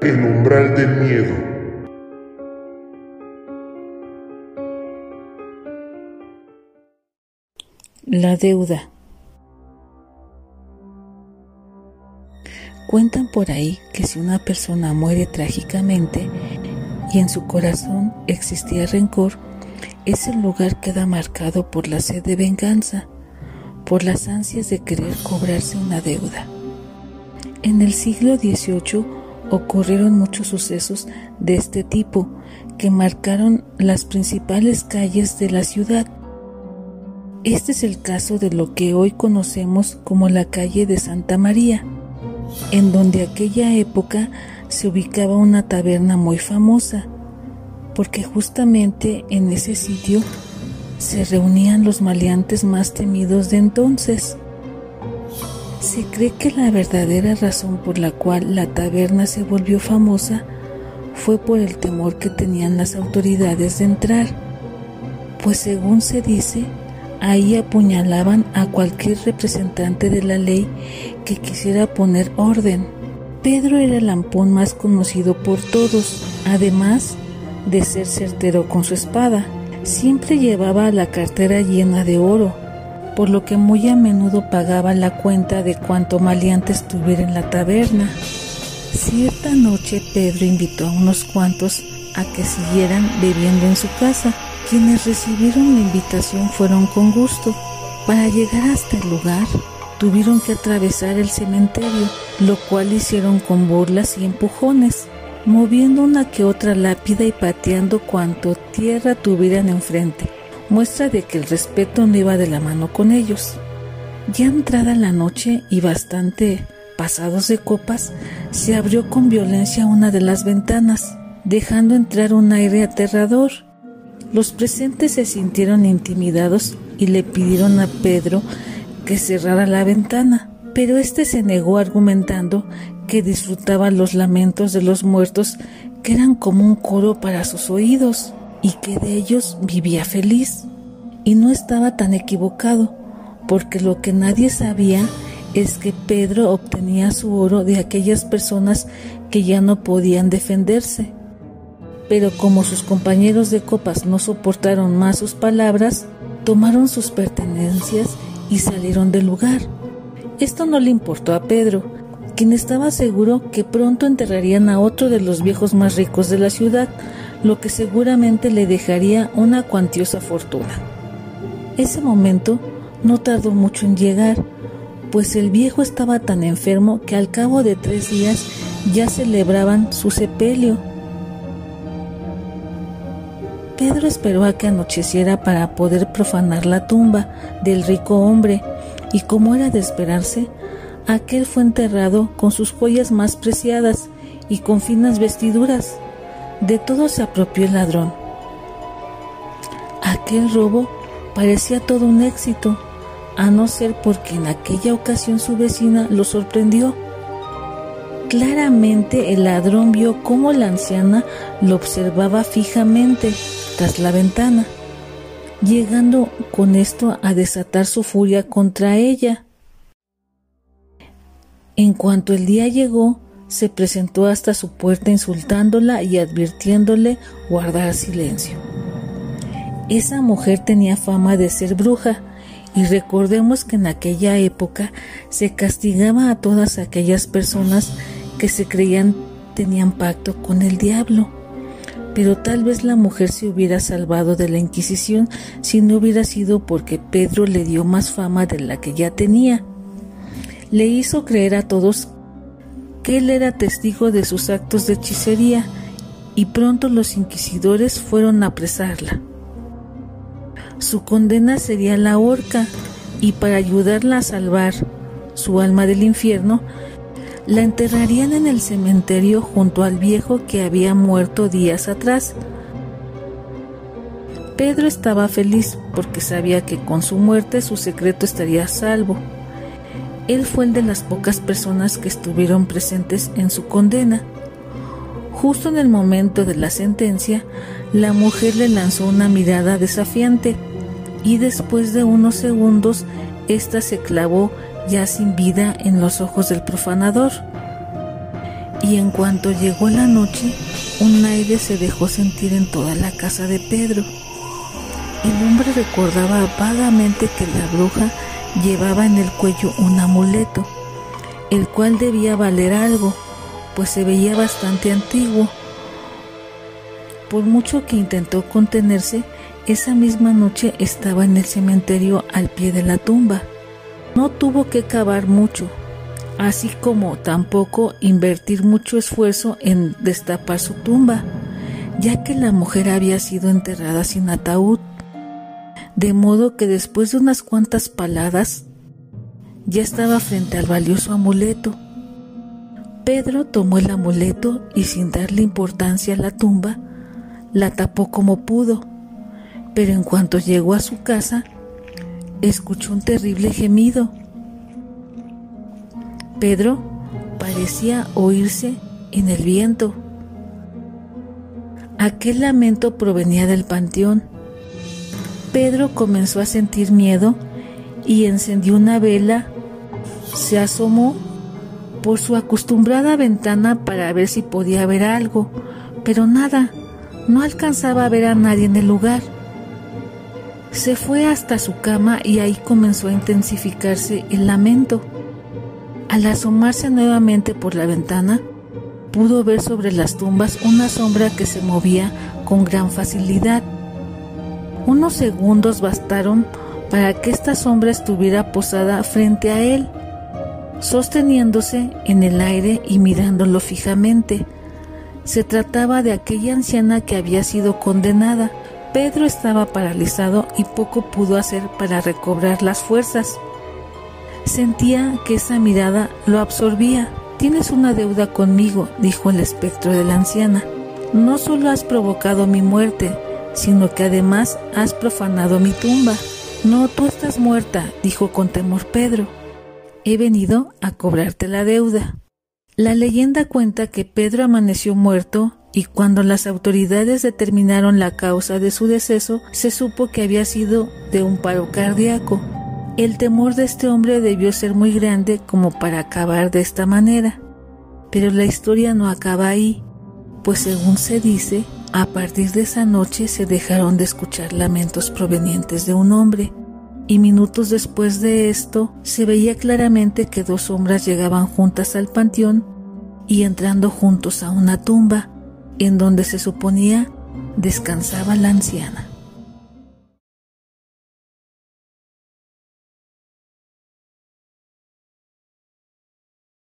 El umbral del miedo. La deuda. Cuentan por ahí que si una persona muere trágicamente y en su corazón existía rencor, ese lugar queda marcado por la sed de venganza, por las ansias de querer cobrarse una deuda. En el siglo XVIII ocurrieron muchos sucesos de este tipo que marcaron las principales calles de la ciudad. Este es el caso de lo que hoy conocemos como la calle de Santa María, en donde aquella época se ubicaba una taberna muy famosa, porque justamente en ese sitio se reunían los maleantes más temidos de entonces. Se cree que la verdadera razón por la cual la taberna se volvió famosa fue por el temor que tenían las autoridades de entrar, pues según se dice, ahí apuñalaban a cualquier representante de la ley que quisiera poner orden. Pedro era el lampón más conocido por todos, además de ser certero con su espada. Siempre llevaba la cartera llena de oro, por lo que muy a menudo pagaba la cuenta de cuánto maleante estuviera en la taberna. Cierta noche Pedro invitó a unos cuantos a que siguieran bebiendo en su casa. Quienes recibieron la invitación fueron con gusto. Para llegar hasta el lugar, tuvieron que atravesar el cementerio, lo cual hicieron con burlas y empujones, moviendo una que otra lápida y pateando cuanto tierra tuvieran enfrente muestra de que el respeto no iba de la mano con ellos. Ya entrada la noche y bastante pasados de copas, se abrió con violencia una de las ventanas, dejando entrar un aire aterrador. Los presentes se sintieron intimidados y le pidieron a Pedro que cerrara la ventana, pero éste se negó argumentando que disfrutaba los lamentos de los muertos que eran como un coro para sus oídos y que de ellos vivía feliz. Y no estaba tan equivocado, porque lo que nadie sabía es que Pedro obtenía su oro de aquellas personas que ya no podían defenderse. Pero como sus compañeros de copas no soportaron más sus palabras, tomaron sus pertenencias y salieron del lugar. Esto no le importó a Pedro, quien estaba seguro que pronto enterrarían a otro de los viejos más ricos de la ciudad, lo que seguramente le dejaría una cuantiosa fortuna. Ese momento no tardó mucho en llegar, pues el viejo estaba tan enfermo que al cabo de tres días ya celebraban su sepelio. Pedro esperó a que anocheciera para poder profanar la tumba del rico hombre, y como era de esperarse, aquel fue enterrado con sus joyas más preciadas y con finas vestiduras. De todo se apropió el ladrón. Aquel robo parecía todo un éxito, a no ser porque en aquella ocasión su vecina lo sorprendió. Claramente el ladrón vio cómo la anciana lo observaba fijamente tras la ventana, llegando con esto a desatar su furia contra ella. En cuanto el día llegó, se presentó hasta su puerta insultándola y advirtiéndole guardar silencio. Esa mujer tenía fama de ser bruja, y recordemos que en aquella época se castigaba a todas aquellas personas que se creían tenían pacto con el diablo. Pero tal vez la mujer se hubiera salvado de la Inquisición si no hubiera sido porque Pedro le dio más fama de la que ya tenía. Le hizo creer a todos que él era testigo de sus actos de hechicería y pronto los inquisidores fueron a apresarla. Su condena sería la horca y para ayudarla a salvar su alma del infierno, la enterrarían en el cementerio junto al viejo que había muerto días atrás. Pedro estaba feliz porque sabía que con su muerte su secreto estaría salvo. Él fue el de las pocas personas que estuvieron presentes en su condena. Justo en el momento de la sentencia, la mujer le lanzó una mirada desafiante y después de unos segundos, ésta se clavó ya sin vida en los ojos del profanador. Y en cuanto llegó la noche, un aire se dejó sentir en toda la casa de Pedro. El hombre recordaba vagamente que la bruja llevaba en el cuello un amuleto, el cual debía valer algo, pues se veía bastante antiguo. Por mucho que intentó contenerse, esa misma noche estaba en el cementerio al pie de la tumba. No tuvo que cavar mucho, así como tampoco invertir mucho esfuerzo en destapar su tumba, ya que la mujer había sido enterrada sin ataúd, de modo que después de unas cuantas paladas ya estaba frente al valioso amuleto. Pedro tomó el amuleto y sin darle importancia a la tumba, la tapó como pudo, pero en cuanto llegó a su casa, escuchó un terrible gemido. Pedro parecía oírse en el viento. Aquel lamento provenía del panteón. Pedro comenzó a sentir miedo y encendió una vela. Se asomó por su acostumbrada ventana para ver si podía ver algo, pero nada, no alcanzaba a ver a nadie en el lugar. Se fue hasta su cama y ahí comenzó a intensificarse el lamento. Al asomarse nuevamente por la ventana, pudo ver sobre las tumbas una sombra que se movía con gran facilidad. Unos segundos bastaron para que esta sombra estuviera posada frente a él, sosteniéndose en el aire y mirándolo fijamente. Se trataba de aquella anciana que había sido condenada Pedro estaba paralizado y poco pudo hacer para recobrar las fuerzas. Sentía que esa mirada lo absorbía. Tienes una deuda conmigo, dijo el espectro de la anciana. No solo has provocado mi muerte, sino que además has profanado mi tumba. No, tú estás muerta, dijo con temor Pedro. He venido a cobrarte la deuda. La leyenda cuenta que Pedro amaneció muerto y cuando las autoridades determinaron la causa de su deceso, se supo que había sido de un paro cardíaco. El temor de este hombre debió ser muy grande como para acabar de esta manera. Pero la historia no acaba ahí, pues según se dice, a partir de esa noche se dejaron de escuchar lamentos provenientes de un hombre, y minutos después de esto se veía claramente que dos sombras llegaban juntas al panteón y entrando juntos a una tumba, en donde se suponía descansaba la anciana.